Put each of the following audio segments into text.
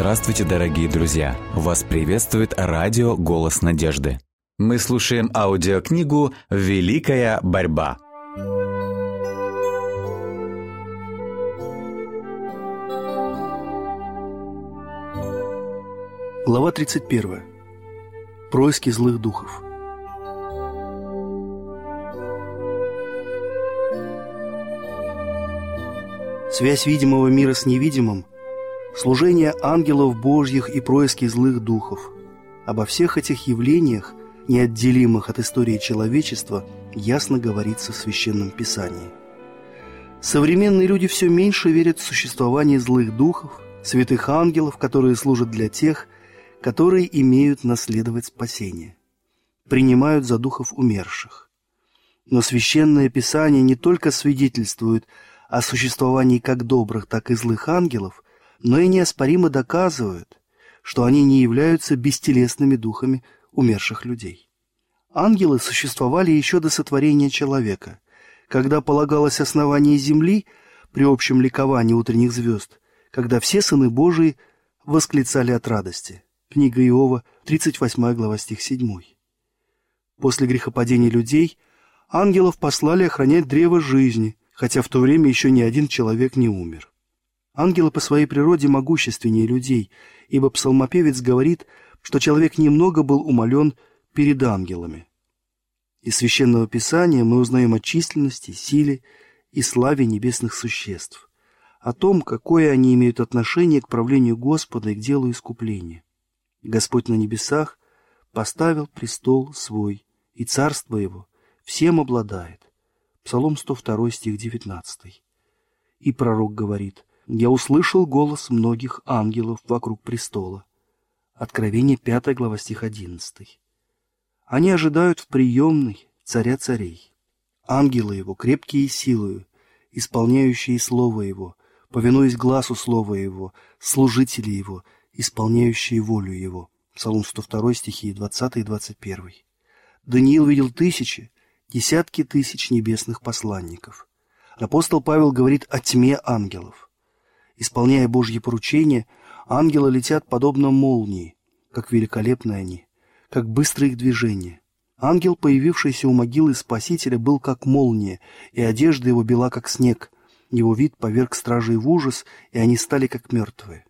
Здравствуйте, дорогие друзья! Вас приветствует радио «Голос надежды». Мы слушаем аудиокнигу «Великая борьба». Глава 31. Происки злых духов. Связь видимого мира с невидимым, служение ангелов Божьих и происки злых духов. Обо всех этих явлениях, неотделимых от истории человечества, ясно говорится в Священном Писании. Современные люди все меньше верят в существование злых духов, святых ангелов, которые служат для тех, которые имеют наследовать спасение. Принимают за духов умерших. Но Священное Писание не только свидетельствует о существовании как добрых, так и злых ангелов, но и неоспоримо доказывают, что они не являются бестелесными духами умерших людей. Ангелы существовали еще до сотворения человека, когда полагалось основание земли при общем ликовании утренних звезд, когда все сыны Божии восклицали от радости. Книга Иова, 38 глава, стих 7. После грехопадения людей ангелов послали охранять древо жизни, хотя в то время еще ни один человек не умер. Ангелы по своей природе могущественнее людей, ибо псалмопевец говорит, что человек немного был умолен перед ангелами. Из Священного Писания мы узнаем о численности, силе и славе небесных существ, о том, какое они имеют отношение к правлению Господа и к делу искупления. Господь на небесах поставил престол свой, и царство его всем обладает. Псалом 102, стих 19. И пророк говорит, «Я услышал голос многих ангелов вокруг престола». Откровение 5 глава, стих 11. Они ожидают в приемной царя царей. Ангелы его, крепкие силою, исполняющие слово его, повинуясь глазу слова его, служители его, исполняющие волю его. Псалом 102, стихи 20 и 21. Даниил видел тысячи, десятки тысяч небесных посланников. Апостол Павел говорит о тьме ангелов. Исполняя Божьи поручения, ангелы летят подобно молнии, как великолепны они, как быстрые их движения. Ангел, появившийся у могилы Спасителя, был как молния, и одежда его бела, как снег. Его вид поверг стражей в ужас, и они стали как мертвые.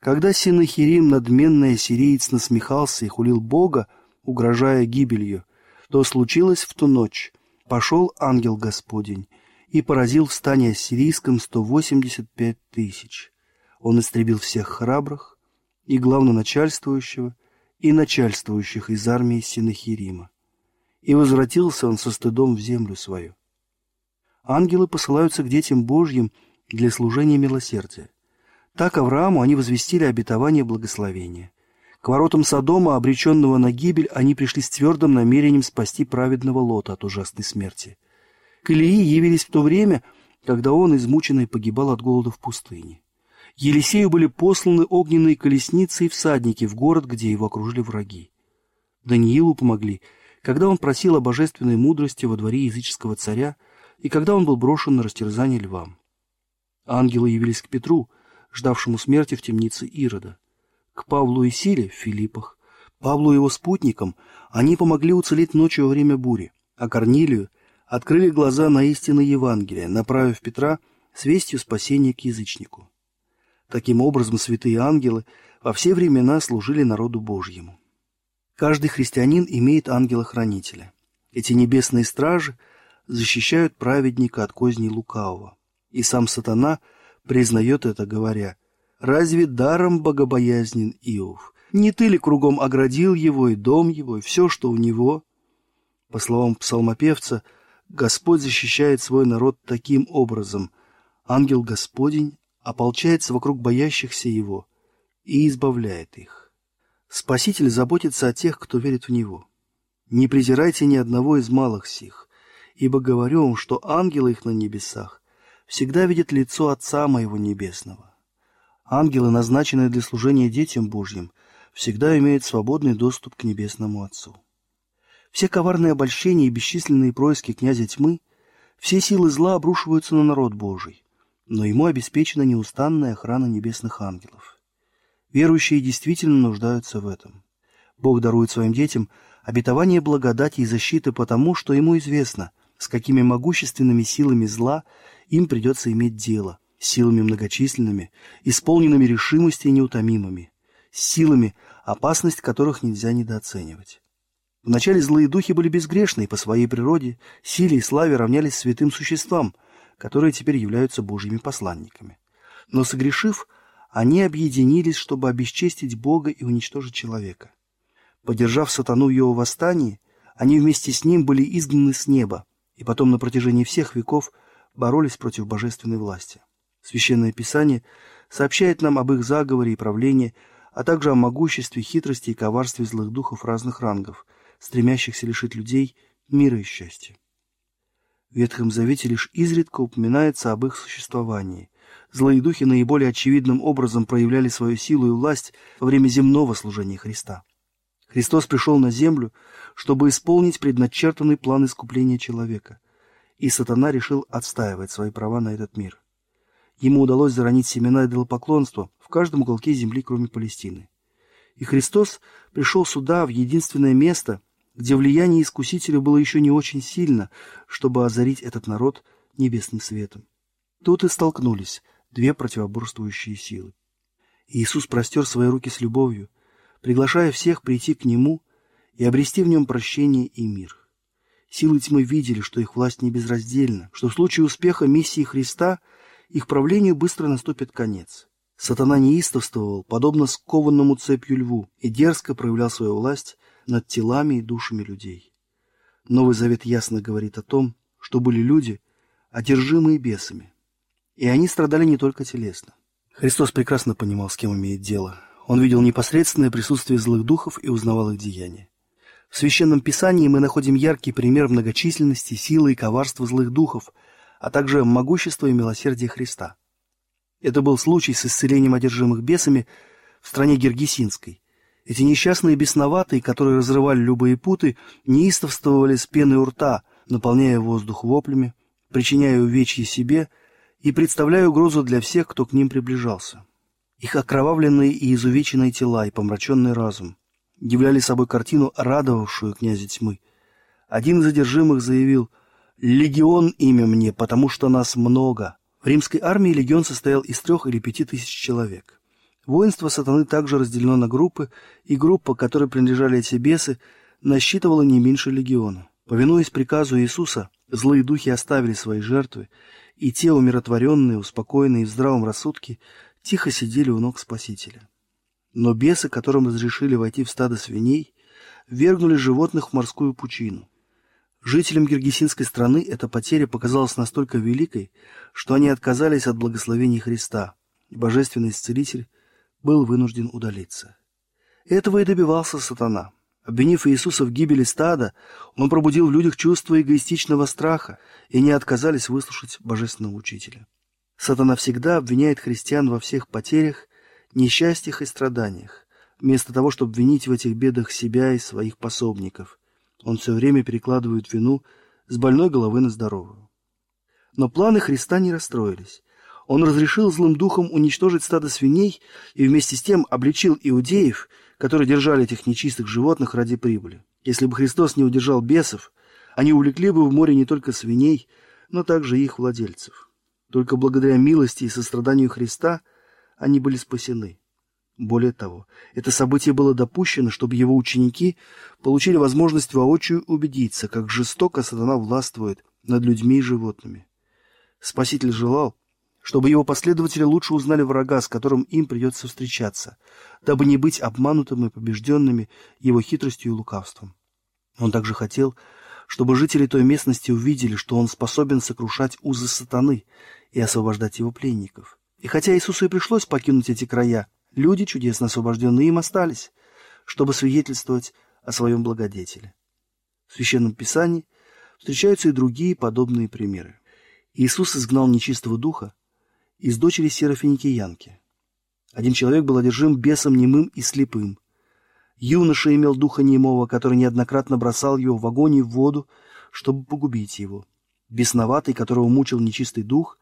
Когда Синахирим, надменный ассириец, насмехался и хулил Бога, угрожая гибелью, то случилось в ту ночь. Пошел ангел Господень и поразил в стане ассирийском сто восемьдесят пять тысяч. Он истребил всех храбрых и главноначальствующего, и начальствующих из армии Синахирима. И возвратился он со стыдом в землю свою. Ангелы посылаются к детям Божьим для служения милосердия. Так Аврааму они возвестили обетование благословения. К воротам Содома, обреченного на гибель, они пришли с твердым намерением спасти праведного Лота от ужасной смерти. К Илии явились в то время, когда он, измученный, погибал от голода в пустыне. Елисею были посланы огненные колесницы и всадники в город, где его окружили враги. Даниилу помогли, когда он просил о божественной мудрости во дворе языческого царя и когда он был брошен на растерзание львам. Ангелы явились к Петру, ждавшему смерти в темнице Ирода к Павлу и Силе в Филиппах, Павлу и его спутникам они помогли уцелеть ночью во время бури, а Корнилию открыли глаза на истины Евангелия, направив Петра с вестью спасения к язычнику. Таким образом, святые ангелы во все времена служили народу Божьему. Каждый христианин имеет ангела-хранителя. Эти небесные стражи защищают праведника от козней лукавого. И сам сатана признает это, говоря – Разве даром богобоязнен Иов? Не ты ли кругом оградил его и дом его, и все, что у него? По словам псалмопевца, Господь защищает свой народ таким образом. Ангел Господень ополчается вокруг боящихся его и избавляет их. Спаситель заботится о тех, кто верит в Него. Не презирайте ни одного из малых сих, ибо говорю вам, что ангелы их на небесах всегда видят лицо Отца Моего Небесного. Ангелы, назначенные для служения детям Божьим, всегда имеют свободный доступ к Небесному Отцу. Все коварные обольщения и бесчисленные происки князя тьмы, все силы зла обрушиваются на народ Божий, но ему обеспечена неустанная охрана небесных ангелов. Верующие действительно нуждаются в этом. Бог дарует своим детям обетование благодати и защиты потому, что ему известно, с какими могущественными силами зла им придется иметь дело, силами многочисленными, исполненными решимости и неутомимыми, силами, опасность которых нельзя недооценивать. Вначале злые духи были безгрешны и по своей природе, силе и славе равнялись святым существам, которые теперь являются Божьими посланниками. Но согрешив, они объединились, чтобы обесчестить Бога и уничтожить человека. Поддержав сатану в его восстании, они вместе с ним были изгнаны с неба, и потом на протяжении всех веков боролись против божественной власти. Священное Писание сообщает нам об их заговоре и правлении, а также о могуществе, хитрости и коварстве злых духов разных рангов, стремящихся лишить людей мира и счастья. В Ветхом Завете лишь изредка упоминается об их существовании. Злые духи наиболее очевидным образом проявляли свою силу и власть во время земного служения Христа. Христос пришел на землю, чтобы исполнить предначертанный план искупления человека, и сатана решил отстаивать свои права на этот мир. Ему удалось заронить семена идолопоклонства в каждом уголке земли, кроме Палестины. И Христос пришел сюда, в единственное место, где влияние Искусителя было еще не очень сильно, чтобы озарить этот народ небесным светом. Тут и столкнулись две противоборствующие силы. Иисус простер свои руки с любовью, приглашая всех прийти к Нему и обрести в Нем прощение и мир. Силы тьмы видели, что их власть не безраздельна, что в случае успеха миссии Христа их правлению быстро наступит конец. Сатана неистовствовал, подобно скованному цепью льву, и дерзко проявлял свою власть над телами и душами людей. Новый Завет ясно говорит о том, что были люди, одержимые бесами. И они страдали не только телесно. Христос прекрасно понимал, с кем имеет дело. Он видел непосредственное присутствие злых духов и узнавал их деяния. В Священном Писании мы находим яркий пример многочисленности, силы и коварства злых духов, а также могущества и милосердия Христа. Это был случай с исцелением одержимых бесами в стране Гергесинской. Эти несчастные бесноватые, которые разрывали любые путы, неистовствовали с пеной у рта, наполняя воздух воплями, причиняя увечья себе и представляя угрозу для всех, кто к ним приближался. Их окровавленные и изувеченные тела и помраченный разум являли собой картину, радовавшую князя тьмы. Один из задержимых заявил «Легион имя мне, потому что нас много». В римской армии легион состоял из трех или пяти тысяч человек. Воинство сатаны также разделено на группы, и группа, которой принадлежали эти бесы, насчитывала не меньше легиона. Повинуясь приказу Иисуса, злые духи оставили свои жертвы, и те, умиротворенные, успокоенные в здравом рассудке, тихо сидели у ног Спасителя. Но бесы, которым разрешили войти в стадо свиней, вергнули животных в морскую пучину. Жителям Киргизинской страны эта потеря показалась настолько великой, что они отказались от благословений Христа, божественный исцелитель был вынужден удалиться. Этого и добивался сатана. Обвинив Иисуса в гибели стада, он пробудил в людях чувство эгоистичного страха, и не отказались выслушать божественного учителя. Сатана всегда обвиняет христиан во всех потерях, несчастьях и страданиях, вместо того, чтобы обвинить в этих бедах себя и своих пособников. Он все время перекладывает вину с больной головы на здоровую. Но планы Христа не расстроились. Он разрешил злым духам уничтожить стадо свиней и вместе с тем обличил иудеев, которые держали этих нечистых животных ради прибыли. Если бы Христос не удержал бесов, они увлекли бы в море не только свиней, но также их владельцев. Только благодаря милости и состраданию Христа они были спасены. Более того, это событие было допущено, чтобы его ученики получили возможность воочию убедиться, как жестоко сатана властвует над людьми и животными. Спаситель желал, чтобы его последователи лучше узнали врага, с которым им придется встречаться, дабы не быть обманутым и побежденными его хитростью и лукавством. Он также хотел, чтобы жители той местности увидели, что он способен сокрушать узы сатаны и освобождать его пленников. И хотя Иисусу и пришлось покинуть эти края, люди, чудесно освобожденные им, остались, чтобы свидетельствовать о своем благодетеле. В Священном Писании встречаются и другие подобные примеры. Иисус изгнал нечистого духа из дочери Серафиникиянки. Один человек был одержим бесом немым и слепым. Юноша имел духа немого, который неоднократно бросал его в огонь и в воду, чтобы погубить его. Бесноватый, которого мучил нечистый дух,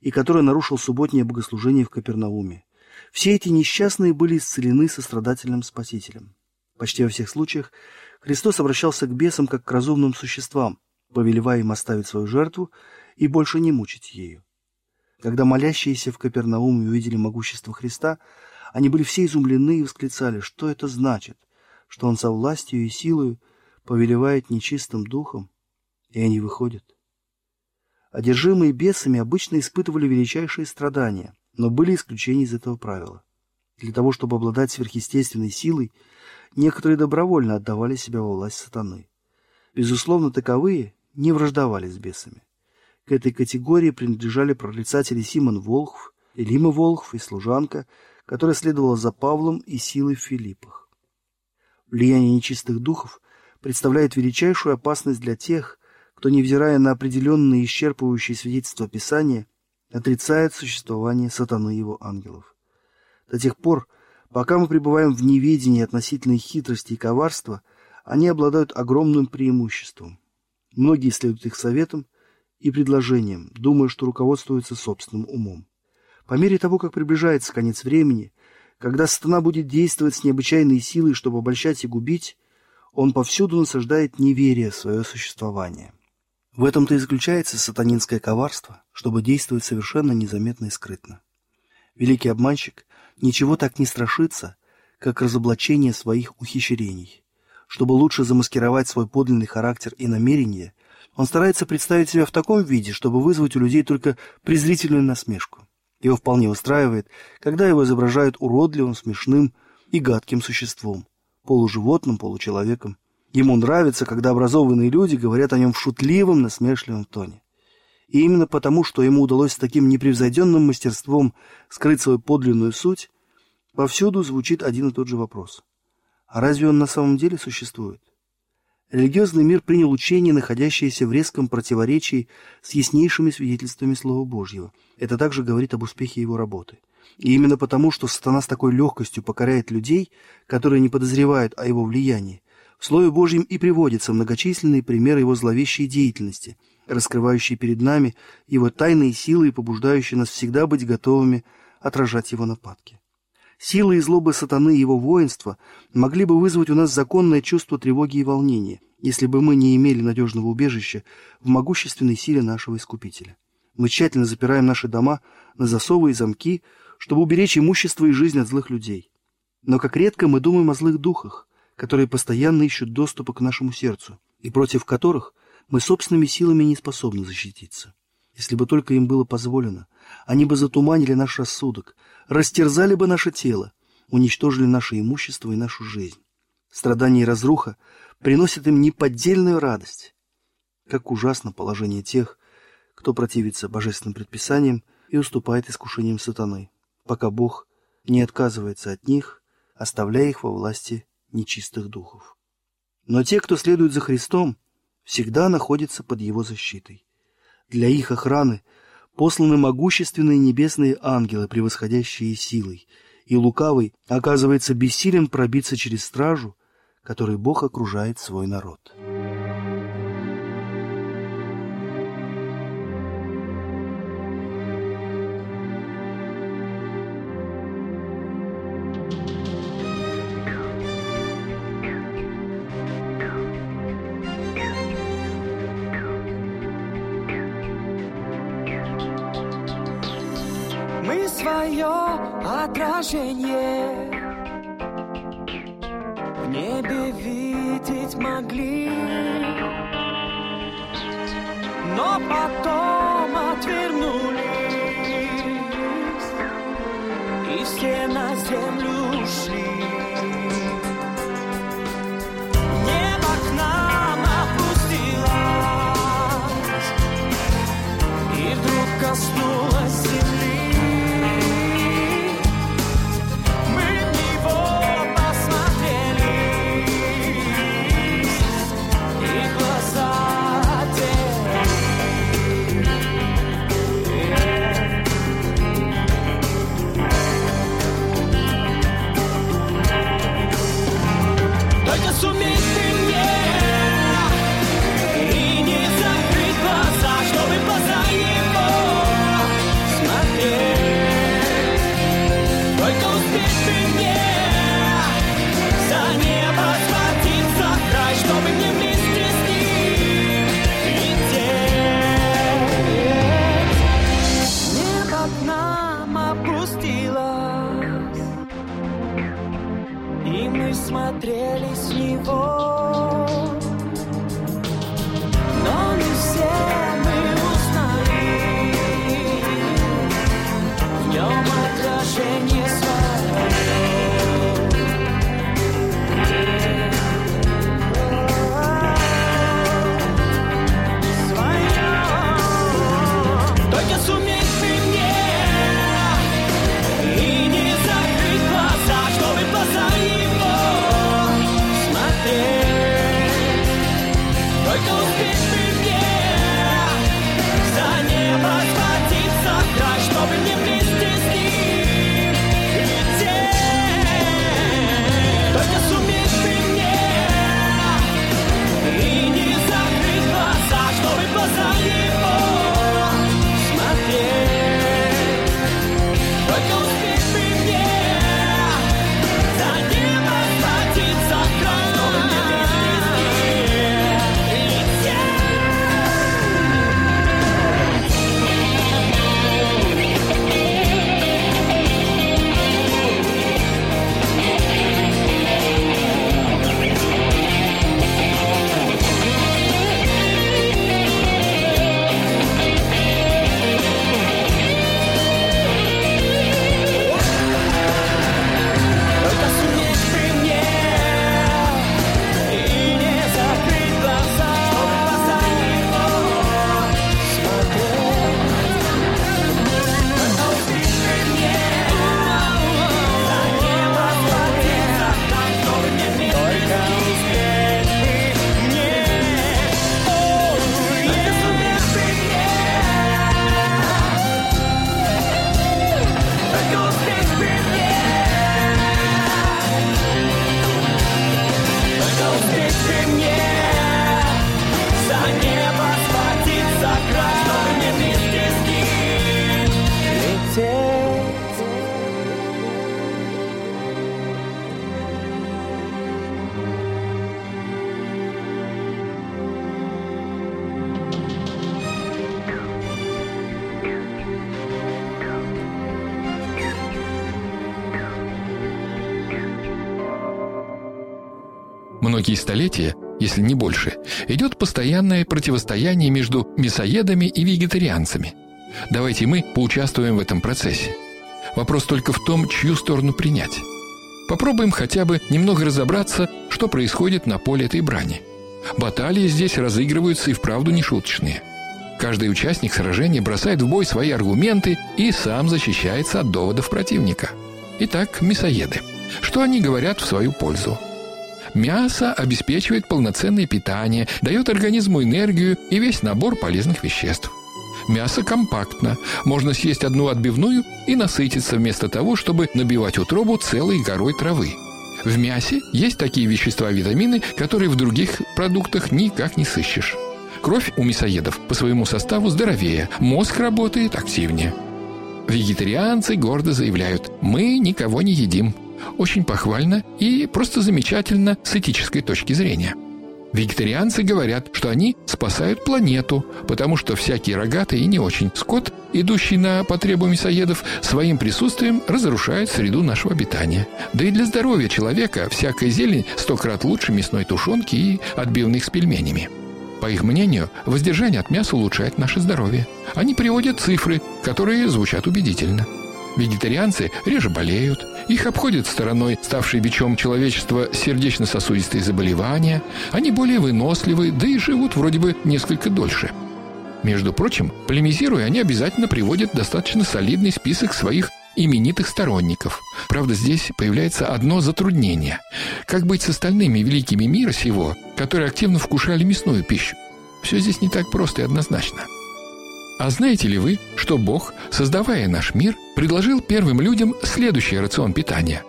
и который нарушил субботнее богослужение в Капернауме. Все эти несчастные были исцелены сострадательным Спасителем. Почти во всех случаях Христос обращался к бесам как к разумным существам, повелевая им оставить свою жертву и больше не мучить ею. Когда молящиеся в Капернауме увидели могущество Христа, они были все изумлены и восклицали, что это значит, что Он со властью и силою повелевает нечистым духом, и они выходят. Одержимые бесами обычно испытывали величайшие страдания, но были исключения из этого правила. Для того, чтобы обладать сверхъестественной силой, некоторые добровольно отдавали себя во власть сатаны. Безусловно, таковые не враждовали с бесами. К этой категории принадлежали прорицатели Симон Волхв, Элима Волхв и служанка, которая следовала за Павлом и силой в Филиппах. Влияние нечистых духов представляет величайшую опасность для тех, кто, невзирая на определенные исчерпывающие свидетельства Писания, отрицает существование сатаны и его ангелов. До тех пор, пока мы пребываем в неведении относительно хитрости и коварства, они обладают огромным преимуществом. Многие следуют их советам и предложениям, думая, что руководствуются собственным умом. По мере того, как приближается конец времени, когда сатана будет действовать с необычайной силой, чтобы обольщать и губить, он повсюду насаждает неверие в свое существование. В этом-то и заключается сатанинское коварство, чтобы действовать совершенно незаметно и скрытно. Великий обманщик ничего так не страшится, как разоблачение своих ухищрений. Чтобы лучше замаскировать свой подлинный характер и намерения, он старается представить себя в таком виде, чтобы вызвать у людей только презрительную насмешку. Его вполне устраивает, когда его изображают уродливым, смешным и гадким существом, полуживотным, получеловеком. Ему нравится, когда образованные люди говорят о нем в шутливом, насмешливом тоне. И именно потому, что ему удалось с таким непревзойденным мастерством скрыть свою подлинную суть, повсюду звучит один и тот же вопрос. А разве он на самом деле существует? Религиозный мир принял учение, находящееся в резком противоречии с яснейшими свидетельствами Слова Божьего. Это также говорит об успехе его работы. И именно потому, что сатана с такой легкостью покоряет людей, которые не подозревают о его влиянии, в Слове Божьем и приводятся многочисленные примеры его зловещей деятельности, раскрывающие перед нами его тайные силы и побуждающие нас всегда быть готовыми отражать его нападки. Силы и злобы сатаны и его воинства могли бы вызвать у нас законное чувство тревоги и волнения, если бы мы не имели надежного убежища в могущественной силе нашего Искупителя. Мы тщательно запираем наши дома на засовы и замки, чтобы уберечь имущество и жизнь от злых людей. Но как редко мы думаем о злых духах, которые постоянно ищут доступа к нашему сердцу, и против которых мы собственными силами не способны защититься. Если бы только им было позволено, они бы затуманили наш рассудок, растерзали бы наше тело, уничтожили наше имущество и нашу жизнь. Страдания и разруха приносят им неподдельную радость. Как ужасно положение тех, кто противится божественным предписаниям и уступает искушениям сатаны, пока Бог не отказывается от них, оставляя их во власти нечистых духов. Но те, кто следует за Христом, всегда находятся под Его защитой. Для их охраны посланы могущественные небесные ангелы, превосходящие силой, и лукавый оказывается бессилен пробиться через стражу, которой Бог окружает свой народ. 悬崖 мы смотрели с него, но не все. Столетия, если не больше, идет постоянное противостояние между мясоедами и вегетарианцами. Давайте мы поучаствуем в этом процессе. Вопрос только в том, чью сторону принять. Попробуем хотя бы немного разобраться, что происходит на поле этой брани. Баталии здесь разыгрываются и вправду нешуточные. Каждый участник сражения бросает в бой свои аргументы и сам защищается от доводов противника. Итак, мясоеды. Что они говорят в свою пользу? Мясо обеспечивает полноценное питание, дает организму энергию и весь набор полезных веществ. Мясо компактно. Можно съесть одну отбивную и насытиться вместо того, чтобы набивать утробу целой горой травы. В мясе есть такие вещества-витамины, которые в других продуктах никак не сыщешь. Кровь у мясоедов по своему составу здоровее, мозг работает активнее. Вегетарианцы гордо заявляют «Мы никого не едим». Очень похвально и просто замечательно с этической точки зрения – Вегетарианцы говорят, что они спасают планету, потому что всякий рогатый и не очень скот, идущий на потребу мясоедов, своим присутствием разрушает среду нашего обитания. Да и для здоровья человека всякая зелень сто крат лучше мясной тушенки и отбивных с пельменями. По их мнению, воздержание от мяса улучшает наше здоровье. Они приводят цифры, которые звучат убедительно – Вегетарианцы реже болеют, их обходят стороной ставшие бичом человечества сердечно-сосудистые заболевания, они более выносливы, да и живут вроде бы несколько дольше. Между прочим, полемизируя, они обязательно приводят достаточно солидный список своих именитых сторонников. Правда, здесь появляется одно затруднение. Как быть с остальными великими мира сего, которые активно вкушали мясную пищу? Все здесь не так просто и однозначно. А знаете ли вы, что Бог, создавая наш мир, предложил первым людям следующий рацион питания?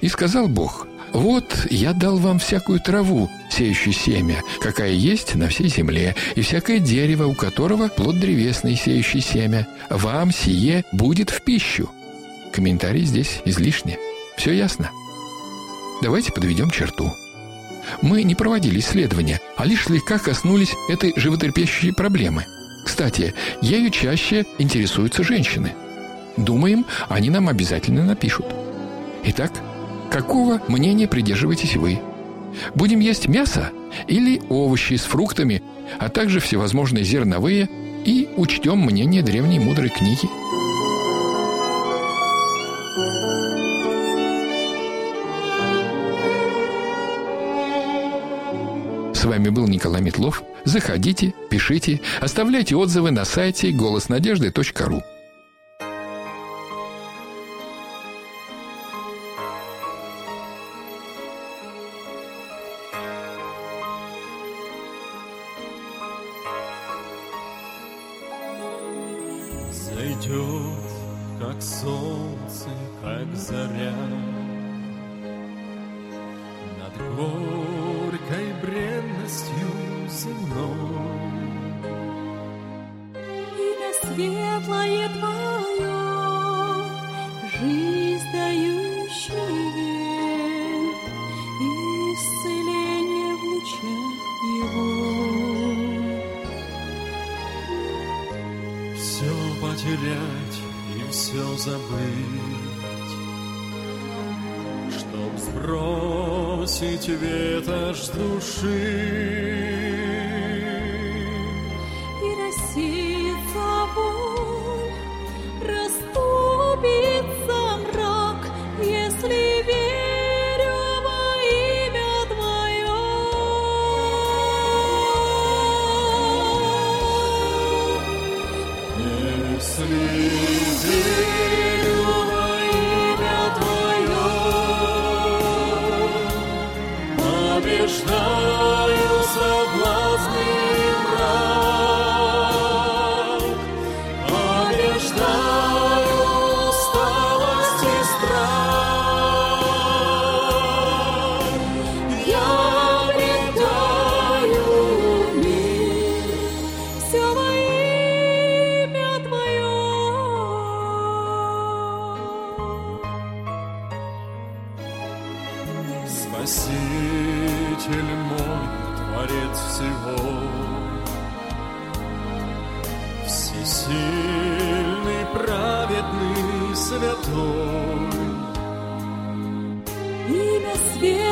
И сказал Бог, «Вот я дал вам всякую траву, сеющую семя, какая есть на всей земле, и всякое дерево, у которого плод древесный, сеющий семя. Вам сие будет в пищу». Комментарий здесь излишне. Все ясно? Давайте подведем черту. Мы не проводили исследования, а лишь слегка коснулись этой животрепещущей проблемы – кстати, ею чаще интересуются женщины. Думаем, они нам обязательно напишут. Итак, какого мнения придерживаетесь вы? Будем есть мясо или овощи с фруктами, а также всевозможные зерновые и учтем мнение древней мудрой книги – С вами был Николай Метлов. Заходите, пишите, оставляйте отзывы на сайте голоснадежды.ру. Зайдет, как солнце, как заря забыть, чтоб сбросить ветошь души. И рассеется Спаситель мой, Творец всего, Всесильный, праведный, святой, Имя светлое